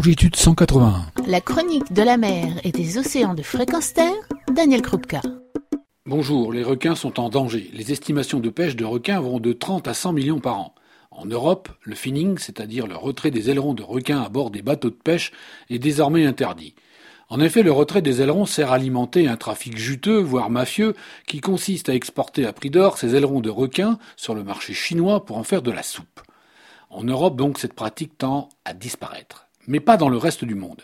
longitude 181. La chronique de la mer et des océans de fréquence terre, Daniel Krupka. Bonjour, les requins sont en danger. Les estimations de pêche de requins vont de 30 à 100 millions par an. En Europe, le finning, c'est-à-dire le retrait des ailerons de requins à bord des bateaux de pêche, est désormais interdit. En effet, le retrait des ailerons sert à alimenter un trafic juteux, voire mafieux, qui consiste à exporter à prix d'or ces ailerons de requins sur le marché chinois pour en faire de la soupe. En Europe, donc, cette pratique tend à disparaître. Mais pas dans le reste du monde.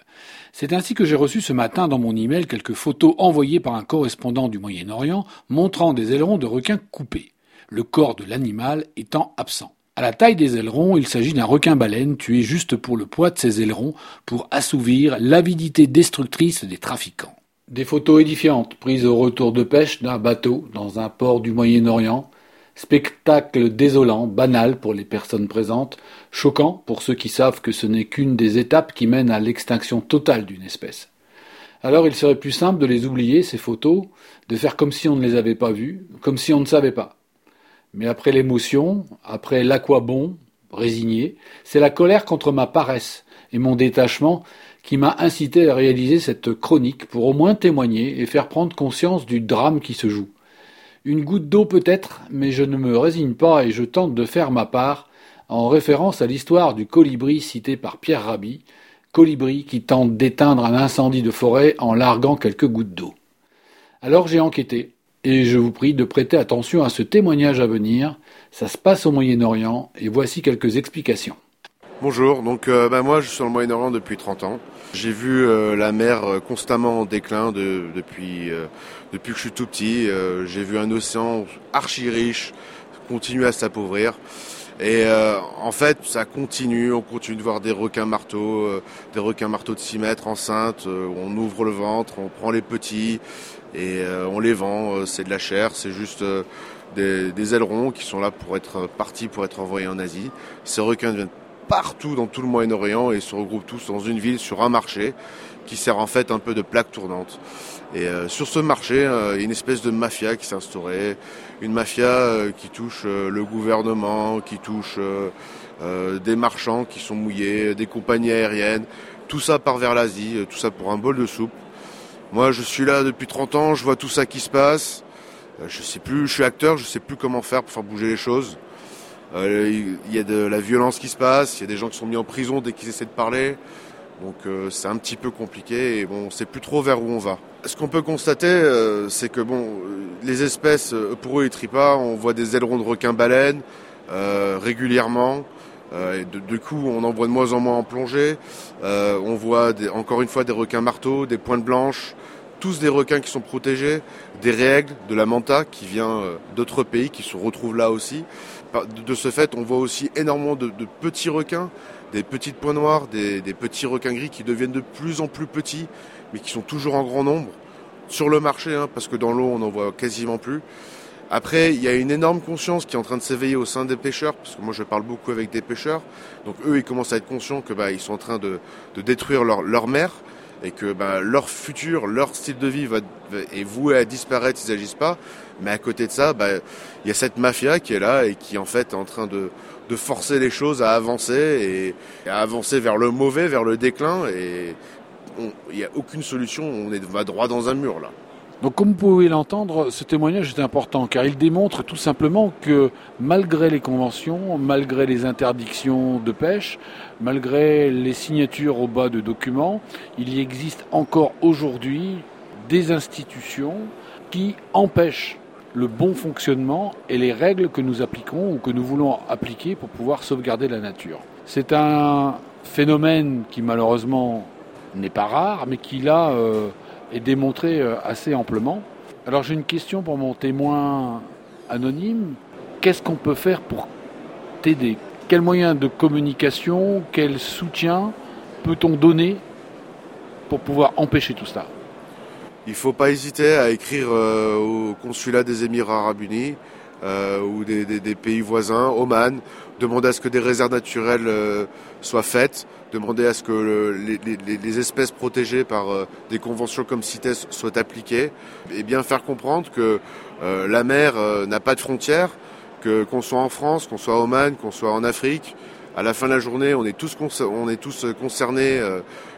C'est ainsi que j'ai reçu ce matin dans mon email quelques photos envoyées par un correspondant du Moyen-Orient montrant des ailerons de requins coupés, le corps de l'animal étant absent. À la taille des ailerons, il s'agit d'un requin-baleine tué juste pour le poids de ses ailerons pour assouvir l'avidité destructrice des trafiquants. Des photos édifiantes prises au retour de pêche d'un bateau dans un port du Moyen-Orient. Spectacle désolant, banal pour les personnes présentes, choquant pour ceux qui savent que ce n'est qu'une des étapes qui mènent à l'extinction totale d'une espèce. Alors il serait plus simple de les oublier, ces photos, de faire comme si on ne les avait pas vues, comme si on ne savait pas. Mais après l'émotion, après l'aquabon, résigné, c'est la colère contre ma paresse et mon détachement qui m'a incité à réaliser cette chronique pour au moins témoigner et faire prendre conscience du drame qui se joue. Une goutte d'eau peut-être, mais je ne me résigne pas et je tente de faire ma part en référence à l'histoire du colibri cité par Pierre Rabhi, colibri qui tente d'éteindre un incendie de forêt en larguant quelques gouttes d'eau. Alors j'ai enquêté, et je vous prie de prêter attention à ce témoignage à venir. Ça se passe au Moyen-Orient et voici quelques explications. Bonjour, donc euh, bah, moi je suis dans le Moyen-Orient depuis 30 ans. J'ai vu euh, la mer euh, constamment en déclin depuis, depuis que je suis tout petit. J'ai vu un océan archi riche continuer à s'appauvrir. Et en fait, ça continue, on continue de voir des requins marteaux, des requins marteaux de 6 mètres enceintes, on ouvre le ventre, on prend les petits, et euh, on les vend, euh, c'est de la chair, c'est juste euh, des, ailerons qui sont là pour être partis pour être envoyés en Asie. Ces requins viennent partout dans tout le Moyen-Orient et se regroupent tous dans une ville sur un marché qui sert en fait un peu de plaque tournante. Et sur ce marché, a une espèce de mafia qui s'est instaurée, une mafia qui touche le gouvernement, qui touche des marchands qui sont mouillés, des compagnies aériennes, tout ça part vers l'Asie, tout ça pour un bol de soupe. Moi, je suis là depuis 30 ans, je vois tout ça qui se passe. Euh, je sais plus, je suis acteur, je sais plus comment faire pour faire bouger les choses. Euh, il y a de la violence qui se passe, il y a des gens qui sont mis en prison dès qu'ils essaient de parler. Donc euh, c'est un petit peu compliqué et bon, on sait plus trop vers où on va. Ce qu'on peut constater, c'est que bon, les espèces, pour eux, pas. On voit des ailerons de requins-baleines régulièrement. Euh, et de, coup, on en voit de moins en moins en plongée. Euh, on voit encore une fois des requins marteaux, des pointes blanches, tous des requins qui sont protégés, des règles, de la manta qui vient euh, d'autres pays, qui se retrouvent là aussi. De ce fait, on voit aussi énormément de, petits requins, des petites points noirs, des, petits requins gris qui deviennent de plus en plus petits, mais qui sont toujours en grand nombre sur le marché, hein, parce que dans l'eau, on n'en voit quasiment plus. Après, il y a une énorme conscience qui est en train de s'éveiller au sein des pêcheurs, parce que moi je parle beaucoup avec des pêcheurs. Donc eux, ils commencent à être conscients que bah, ils sont en train de, détruire leur, mer et que bah, leur futur, leur style de vie est voué à disparaître s'ils n'agissent pas. Mais à côté de ça, bah, il y a cette mafia qui est là et qui en fait est en train de, forcer les choses à avancer et, à avancer vers le mauvais, vers le déclin. Et il n'y a aucune solution, on est, va droit dans un mur là. Donc comme vous pouvez l'entendre, ce témoignage est important car il démontre tout simplement que malgré les conventions, malgré les interdictions de pêche, malgré les signatures au bas de documents, il y existe encore aujourd'hui des institutions qui empêchent le bon fonctionnement et les règles que nous appliquons ou que nous voulons appliquer pour pouvoir sauvegarder la nature. C'est un phénomène qui malheureusement n'est pas rare, mais qui là euh, est démontré euh, assez amplement. Alors j'ai une question pour mon témoin anonyme. Qu'est-ce qu'on peut faire pour t'aider? Quels moyens de communication, quel soutien peut-on donner pour pouvoir empêcher tout cela? Il faut pas hésiter à écrire euh, au consulat des Émirats arabes unis euh, ou des, pays voisins, Oman, demander à ce que des réserves naturelles euh, soient faites, demander à ce que les, espèces protégées par des conventions comme CITES soient appliquées, et bien faire comprendre que la mer n'a pas de frontières, que qu'on soit en France, qu'on soit à Oman, qu'on soit en Afrique, à la fin de la journée, on est tous, on est tous concernés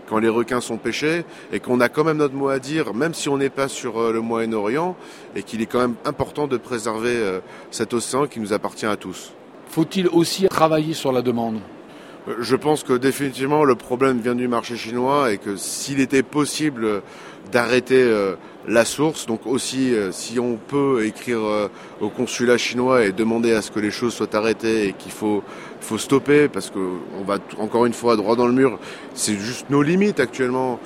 quand les requins sont pêchés et qu'on a quand même notre mot à dire, même si on n'est pas sur le Moyen-Orient, et qu'il est quand même important de préserver cet océan qui nous appartient à tous. Faut-il aussi travailler sur la demande? Je pense que définitivement le problème vient du marché chinois et que s'il était possible d'arrêter euh, la source, donc aussi euh, si on peut écrire euh, au consulat chinois et demander à ce que les choses soient arrêtées et qu'il faut, faut stopper parce qu'on va encore une fois droit dans le mur, c'est juste nos limites actuellement.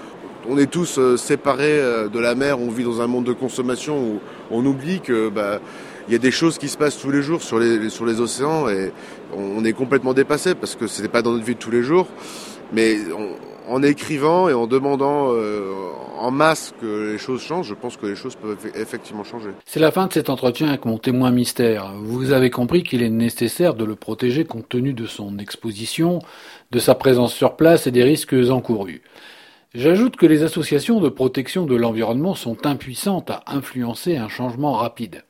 On est tous séparés de la mer, on vit dans un monde de consommation où on oublie que bah, il y a des choses qui se passent tous les jours sur les, sur les océans et on est complètement dépassé parce que ce n'est pas dans notre vie de tous les jours. Mais en écrivant et en demandant euh, en masse que les choses changent, je pense que les choses peuvent effectivement changer. C'est la fin de cet entretien avec mon témoin mystère. Vous avez compris qu'il est nécessaire de le protéger compte tenu de son exposition, de sa présence sur place et des risques encourus. J'ajoute que les associations de protection de l'environnement sont impuissantes à influencer un changement rapide.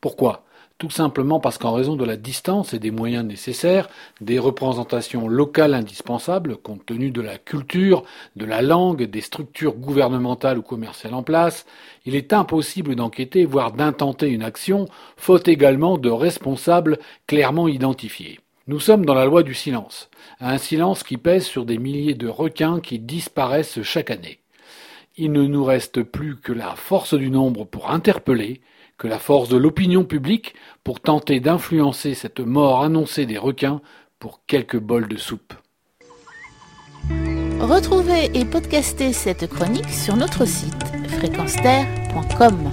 Pourquoi? Tout simplement parce qu'en raison de la distance et des moyens nécessaires, des représentations locales indispensables, compte tenu de la culture, de la langue, des structures gouvernementales ou commerciales en place, il est impossible d'enquêter, voire d'intenter une action, faute également de responsables clairement identifiés. Nous sommes dans la loi du silence, un silence qui pèse sur des milliers de requins qui disparaissent chaque année. Il ne nous reste plus que la force du nombre pour interpeller, que la force de l'opinion publique pour tenter d'influencer cette mort annoncée des requins pour quelques bols de soupe. Retrouvez et podcastez cette chronique sur notre site fréquenceterre.com.